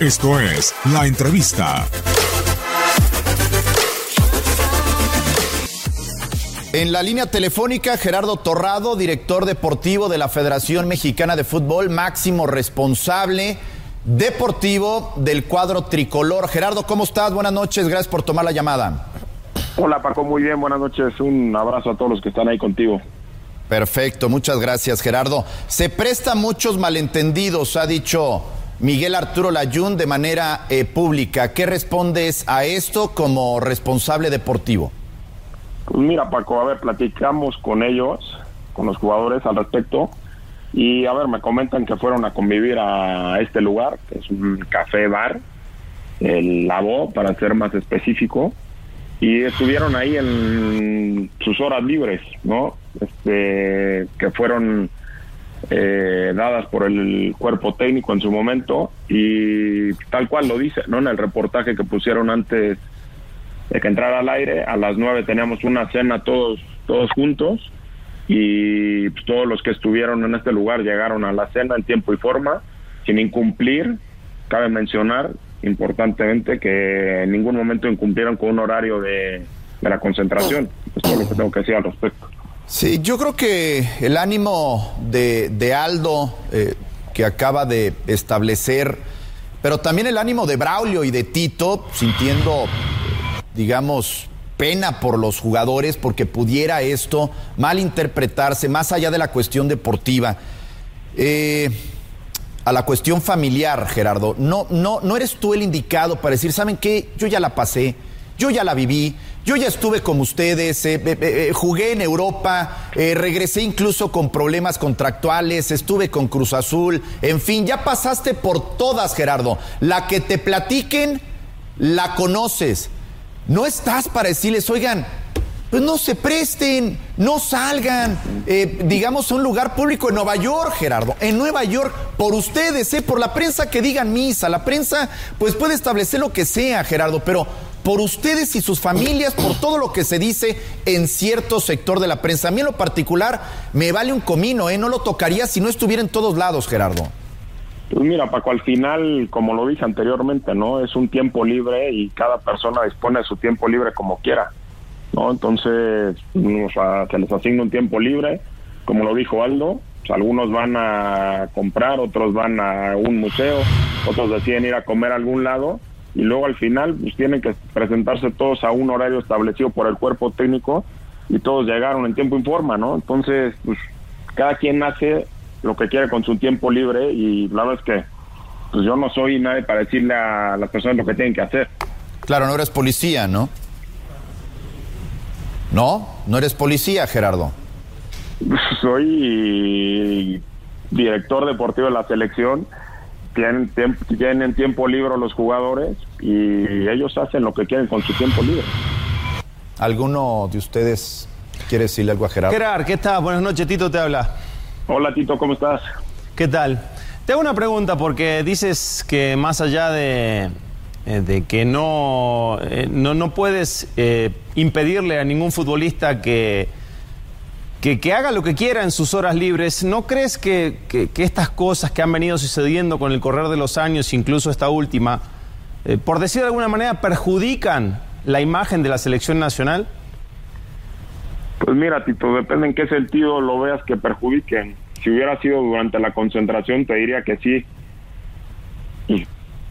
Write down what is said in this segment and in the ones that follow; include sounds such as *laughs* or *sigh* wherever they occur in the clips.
Esto es La Entrevista. En la línea telefónica, Gerardo Torrado, director deportivo de la Federación Mexicana de Fútbol, máximo responsable deportivo del cuadro tricolor. Gerardo, ¿cómo estás? Buenas noches, gracias por tomar la llamada. Hola Paco, muy bien, buenas noches. Un abrazo a todos los que están ahí contigo. Perfecto, muchas gracias Gerardo. Se presta muchos malentendidos, ha dicho Miguel Arturo Layún de manera eh, pública. ¿Qué respondes a esto como responsable deportivo? Pues mira Paco, a ver, platicamos con ellos, con los jugadores al respecto. Y a ver, me comentan que fueron a convivir a este lugar, que es un café bar, el Labo, para ser más específico y estuvieron ahí en sus horas libres, ¿no? Este, que fueron eh, dadas por el cuerpo técnico en su momento y tal cual lo dice, ¿no? En el reportaje que pusieron antes de que entrara al aire, a las nueve teníamos una cena todos, todos juntos y pues, todos los que estuvieron en este lugar llegaron a la cena en tiempo y forma, sin incumplir, cabe mencionar, importantemente que en ningún momento incumplieron con un horario de, de la concentración. Esto es lo que tengo que decir al respecto. Sí, yo creo que el ánimo de, de Aldo eh, que acaba de establecer, pero también el ánimo de Braulio y de Tito, sintiendo, digamos, pena por los jugadores porque pudiera esto malinterpretarse más allá de la cuestión deportiva. Eh, a la cuestión familiar, Gerardo. No, no, no eres tú el indicado para decir, ¿saben qué? Yo ya la pasé, yo ya la viví, yo ya estuve con ustedes, eh, eh, eh, jugué en Europa, regresé incluso con problemas contractuales, estuve con Cruz Azul, en fin, ya pasaste por todas, Gerardo. La que te platiquen, la conoces. No estás para decirles, oigan, pues no se presten, no salgan, digamos, a un lugar público en Nueva York, Gerardo, en Nueva York, por ustedes, por la prensa que digan misa, la prensa pues puede establecer lo que sea, Gerardo, pero por ustedes y sus familias, por todo lo que se dice en cierto sector de la prensa. A mí en lo particular me vale un comino, ¿eh? No lo tocaría si no estuviera en todos lados, Gerardo. Pues mira, Paco, al final, como lo dije anteriormente, ¿no? Es un tiempo libre y cada persona dispone de su tiempo libre como quiera. ¿no? Entonces, se les asigna un tiempo libre, como lo dijo Aldo, pues, algunos van a comprar, otros van a un museo, otros deciden ir a comer a algún lado y luego al final pues tienen que presentarse todos a un horario establecido por el cuerpo técnico y todos llegaron en tiempo y forma, ¿no? Entonces, pues cada quien hace lo que quiere con su tiempo libre y la verdad es que pues yo no soy nadie para decirle a las personas lo que tienen que hacer. Claro, no eres policía, ¿no? No, no eres policía, Gerardo. *laughs* Soy director deportivo de la selección. Tienen tiempo, tienen tiempo libre los jugadores y ellos hacen lo que quieren con su tiempo libre. ¿Alguno de ustedes quiere decirle algo a Gerardo? Gerard, ¿qué tal? Buenas noches, Tito te habla. Hola Tito, ¿cómo estás? ¿Qué tal? Te hago una pregunta porque dices que más allá de eh, de que no, eh, no, no puedes eh, impedirle a ningún futbolista que, que, que haga lo que quiera en sus horas libres. ¿No crees que, que- que estas cosas que han venido sucediendo con el correr de los años, incluso esta última, eh, por decir de alguna manera, perjudican la imagen de la selección nacional? Pues mira, Tito, depende en qué sentido lo veas que perjudiquen. Si hubiera sido durante la concentración, te diría que sí. Y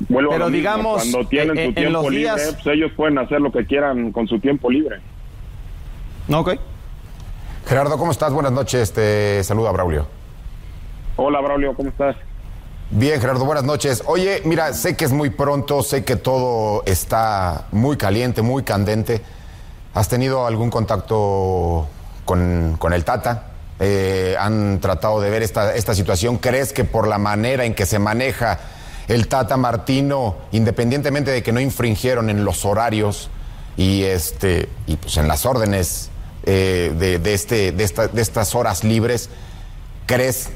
vuelvo a Pero mismo, digamos, cuando tienen eh, su en tiempo los libre, días- pues ellos pueden hacer lo que quieran con su tiempo libre. Ok. Gerardo, ¿cómo estás? Buenas noches. Te saluda Braulio. Hola, Braulio, ¿cómo estás? Bien, Gerardo, buenas noches. Oye, mira, sé que es muy pronto, sé que todo está muy caliente, muy candente. ¿Has tenido algún contacto con, con el Tata? Eh, ¿Han tratado de ver esta, esta situación? ¿Crees que por la manera en que se maneja el Tata Martino, independientemente de que no infringieron en los horarios y, este, y pues en las órdenes eh, de, de este, de, esta- de estas horas libres, ¿crees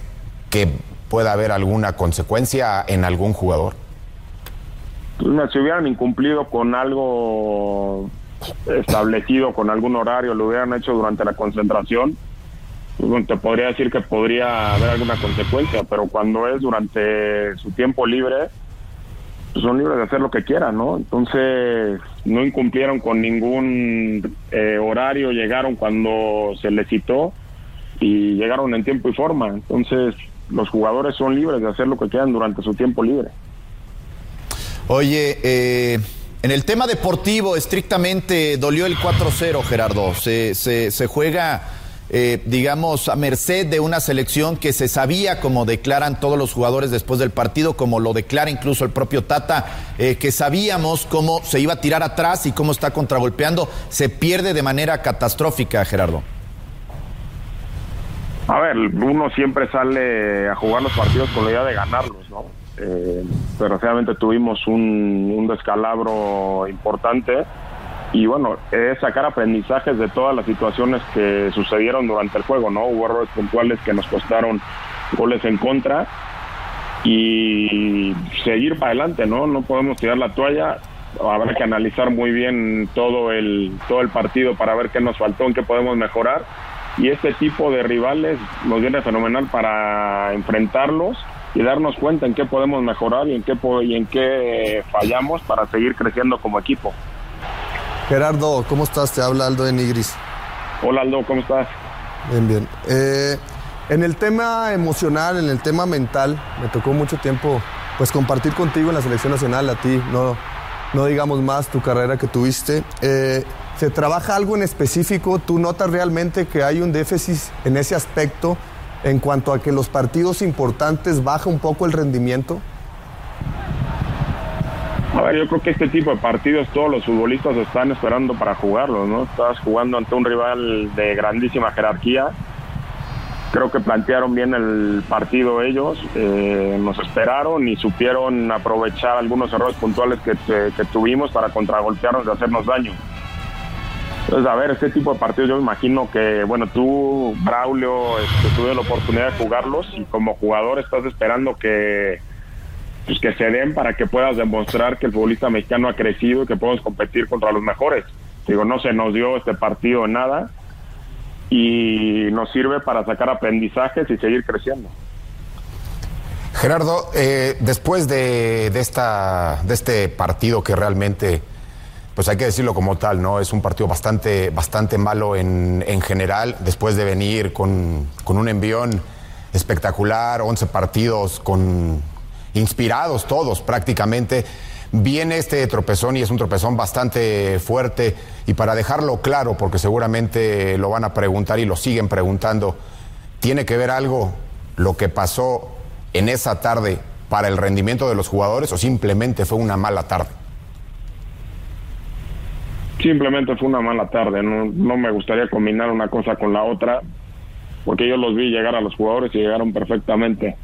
que pueda haber alguna consecuencia en algún jugador? Mira, si hubieran incumplido con algo establecido, con algún horario, lo hubieran hecho durante la concentración, pues, te podría decir que podría haber alguna consecuencia, pero cuando es durante su tiempo libre, pues son libres de hacer lo que quieran, ¿no? Entonces, no incumplieron con ningún eh, horario, llegaron cuando se les citó y llegaron en tiempo y forma. Entonces, los jugadores son libres de hacer lo que quieran durante su tiempo libre. Oye, eh, en el tema deportivo, estrictamente dolió el 4-0, Gerardo. Se, se- se juega, eh, digamos, a merced de una selección que se sabía, como declaran todos los jugadores después del partido, como lo declara incluso el propio Tata, eh, que sabíamos cómo se iba a tirar atrás y cómo está contragolpeando. Se pierde de manera catastrófica, Gerardo. A ver, uno siempre sale a jugar los partidos con la idea de ganarlos, ¿no? Eh, desgraciadamente tuvimos un, un descalabro importante y bueno, es sacar aprendizajes de todas las situaciones que sucedieron durante el juego, ¿no? Hubo errores puntuales que nos costaron goles en contra y seguir para adelante, ¿no? No podemos tirar la toalla. Habrá que analizar muy bien todo el todo el partido para ver qué nos faltó, en qué podemos mejorar. Y este tipo de rivales nos viene fenomenal para enfrentarlos y darnos cuenta en qué podemos mejorar y en qué y en qué fallamos para seguir creciendo como equipo. Gerardo, ¿cómo estás? Te habla Aldo de Nigris. Hola Aldo, ¿cómo estás? Bien, bien. Eh, en el tema emocional, en el tema mental, me tocó mucho tiempo pues compartir contigo en la selección nacional, a ti, no, no digamos más tu carrera que tuviste. Eh, ¿Se trabaja algo en específico? ¿Tú notas realmente que hay un déficit en ese aspecto en cuanto a que los partidos importantes baja un poco el rendimiento? A ver, yo creo que este tipo de partidos todos los futbolistas están esperando para jugarlos, ¿no? Estás jugando ante un rival de grandísima jerarquía. Creo que plantearon bien el partido ellos, eh, nos esperaron y supieron aprovechar algunos errores puntuales que, te- que tuvimos para contragolpearnos y hacernos daño. Entonces, a ver, este tipo de partidos yo me imagino que, bueno, tú, Braulio, este, tuve la oportunidad de jugarlos y como jugador estás esperando que, pues que se den para que puedas demostrar que el futbolista mexicano ha crecido y que podemos competir contra los mejores. Digo, no se nos dio este partido nada y nos sirve para sacar aprendizajes y seguir creciendo. Gerardo, eh, después de, de esta, de este partido que realmente, pues hay que decirlo como tal, ¿no? Es un partido bastante, bastante malo en, en general, después de venir con, con un envión espectacular, 11 partidos con inspirados todos prácticamente. Viene este tropezón y es un tropezón bastante fuerte. Y para dejarlo claro, porque seguramente lo van a preguntar y lo siguen preguntando, ¿tiene que ver algo lo que pasó en esa tarde para el rendimiento de los jugadores o simplemente fue una mala tarde? Simplemente fue una mala tarde, no, no me gustaría combinar una cosa con la otra, porque yo los vi llegar a los jugadores y llegaron perfectamente.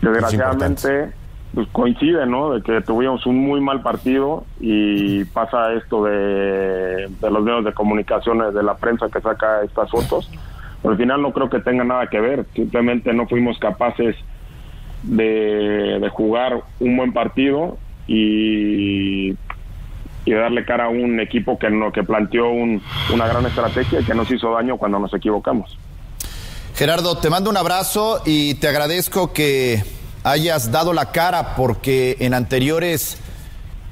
Desgraciadamente, pues coincide, ¿no? De que tuvimos un muy mal partido y pasa esto de, de los medios de comunicaciones, de la prensa que saca estas fotos. Pero al final no creo que tenga nada que ver, simplemente no fuimos capaces de, de jugar un buen partido y, y darle cara a un equipo que, no, que planteó un- una gran estrategia y que nos hizo daño cuando nos equivocamos. Gerardo, te mando un abrazo y te agradezco que hayas dado la cara porque en anteriores,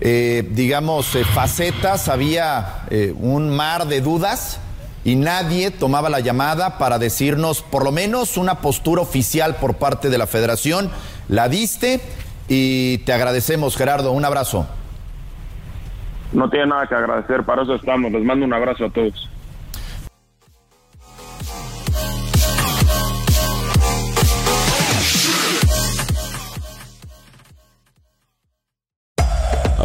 eh, digamos, eh, facetas había eh, un mar de dudas y nadie tomaba la llamada para decirnos por lo menos una postura oficial por parte de la federación. La diste y te agradecemos, Gerardo. Un abrazo. No tiene nada que agradecer, para eso estamos. Les mando un abrazo a todos.